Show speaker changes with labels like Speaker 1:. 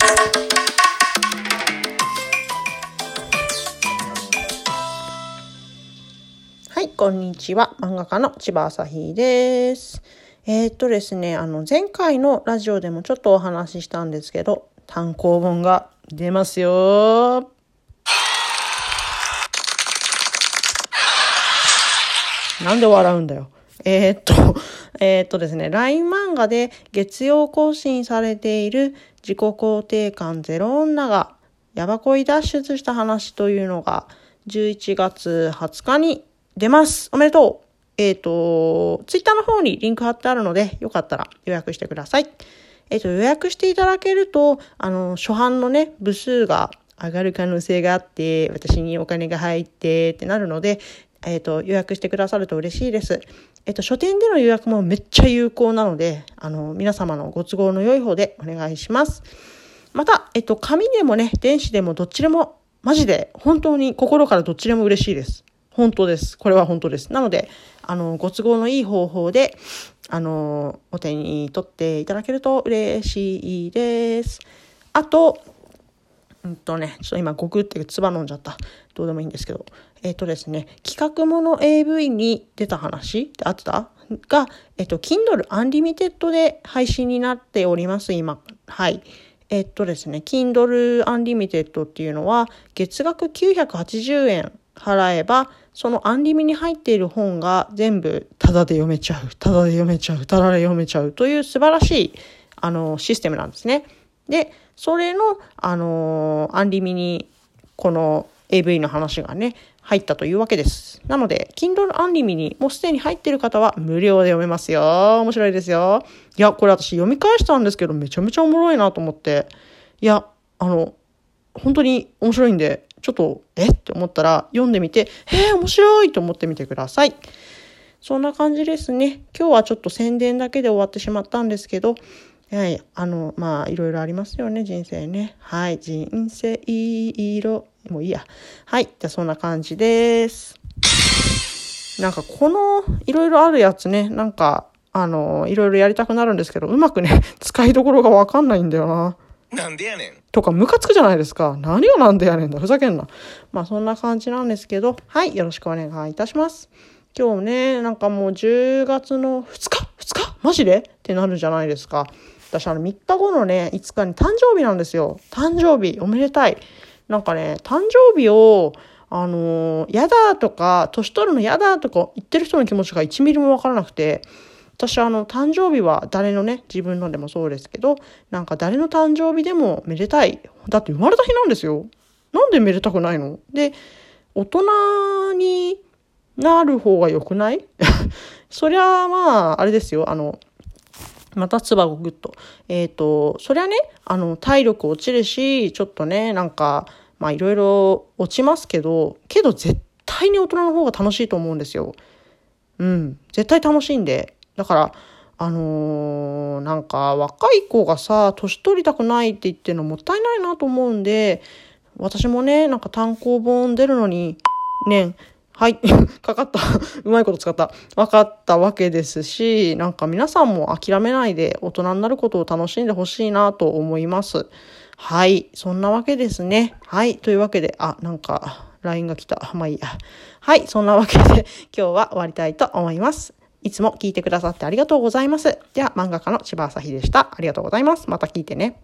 Speaker 1: はい、こんにちは。漫画家の千葉朝日です。えーっとですね、あの、前回のラジオでもちょっとお話ししたんですけど、単行本が出ますよ。なんで笑うんだよ。えーっと、えーっとですね、LINE 漫画で月曜更新されている自己肯定感ゼロ女がヤバ恋脱出した話というのが11月20日に出ます。おめでとうえっ、と、ツイッターの方にリンク貼ってあるので、よかったら予約してください。えっ、と、予約していただけると、あの、初版のね、部数が上がる可能性があって、私にお金が入ってってなるので、えっ、と、予約してくださると嬉しいです。えっ、と、書店での予約もめっちゃ有効なので、あの、皆様のご都合の良い方でお願いします。また、えっと、紙でもね、電子でもどっちでも、マジで、本当に心からどっちでも嬉しいです。本当です。これは本当です。なので、あの、ご都合のいい方法で、あの、お手に取っていただけると嬉しいです。あと、うんとね、ちょっと今、ゴクって唾飲んじゃった。どうでもいいんですけど。えっ、とですね、企画もの AV に出た話ってあった？が、えっ、と、Kindle Unlimited で配信になっております、今。はい。えっとですね、Kindle Unlimited っていうのは、月額980円払えば、そのアンリミに入っている本が全部タダで読めちゃう、タダで読めちゃう、タダで読めちゃうという素晴らしい、あの、システムなんですね。で、それの、あの、アンリミに、この AV の話がね、入ったというわけです。なので、Kindle Unlimi にもうすでに入ってる方は無料で読めますよ。面白いですよ。いや、これ私読み返したんですけど、めちゃめちゃおもろいなと思って。いや、あの、本当に面白いんで、ちょっと、え？って思ったら読んでみて、えー、面白いと思ってみてください。そんな感じですね。今日はちょっと宣伝だけで終わってしまったんですけど、はい、あの、まあ、いろいろありますよね、人生ね。はい、人生色。もういいや。はい、じゃあそんな感じです。なんかこの、いろいろあるやつね、なんか、あの、いろいろやりたくなるんですけど、うまくね、使いどころがわかんないんだよな。
Speaker 2: なんでやねん。
Speaker 1: とか、ムカつくじゃないですか。何をなんでやねんだ。ふざけんな。まあ、そんな感じなんですけど、はい、よろしくお願いいたします。今日ね、なんかもう10月の2日 ?2 日？マジで？ってなるじゃないですか。私、あの、3日後のね、5日に誕生日なんですよ。誕生日、おめでたい。なんかね、誕生日を、あのー、やだとか、年取るのやだとか言ってる人の気持ちが1ミリもわからなくて、私あの誕生日は誰のね自分のでもそうですけどなんか誰の誕生日でもめでたいだって生まれた日なんですよなんでめでたくないの？で大人になる方が良くない？そりゃまああれですよあのまたつばごぐっとえっ、ー、とそりゃねあの体力落ちるしちょっとねなんかまあいろいろ落ちますけどけど絶対に大人の方が楽しいと思うんですよ。うん。絶対楽しいんで。だから、あのー、なんか若い子がさ、年取りたくないって言ってるのもったいないなと思うんで、私もね、なんか単行本出るのに、ね、はい、かかった。うまいこと使った。分かったわけですし、なんか皆さんも諦めないで大人になることを楽しんでほしいなと思います。はい、そんなわけですね。はい、というわけで、あ、なんか、LINE が来た。まあいいや。はい、そんなわけで 今日は終わりたいと思います。いつも聞いてくださってありがとうございます。では、漫画家の千葉朝日でした。ありがとうございます。また聞いてね。